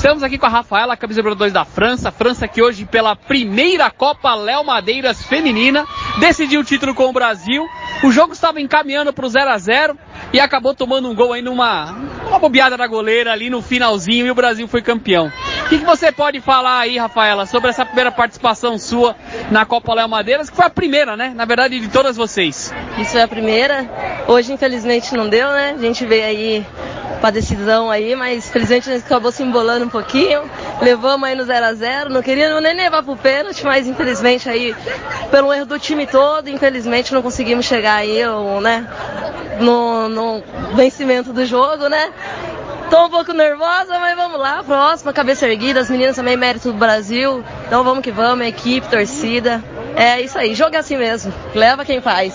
Estamos aqui com a Rafaela, camisa número 2 da França. França que hoje, pela primeira Copa Léo Madeiras Feminina, decidiu o título com o Brasil. O jogo estava encaminhando para o 0 a 0 e acabou tomando um gol aí numa uma bobeada da goleira ali no finalzinho e o Brasil foi campeão. O que, que você pode falar aí, Rafaela, sobre essa primeira participação sua na Copa Léo Madeiras, que foi a primeira, né? Na verdade, de todas vocês. Isso é a primeira. Hoje, infelizmente, não deu, né? A gente veio aí pra decisão aí, mas felizmente a gente acabou se embolando um pouquinho. Levamos aí no 0 a 0 não queria nem levar pro pênalti, mas infelizmente aí, pelo erro do time todo, infelizmente não conseguimos chegar aí, né, no, no vencimento do jogo, né? Tô um pouco nervosa, mas vamos lá, próxima, cabeça erguida, as meninas também mérito do Brasil, então vamos que vamos, equipe, torcida, é isso aí, jogo é assim mesmo, leva quem faz.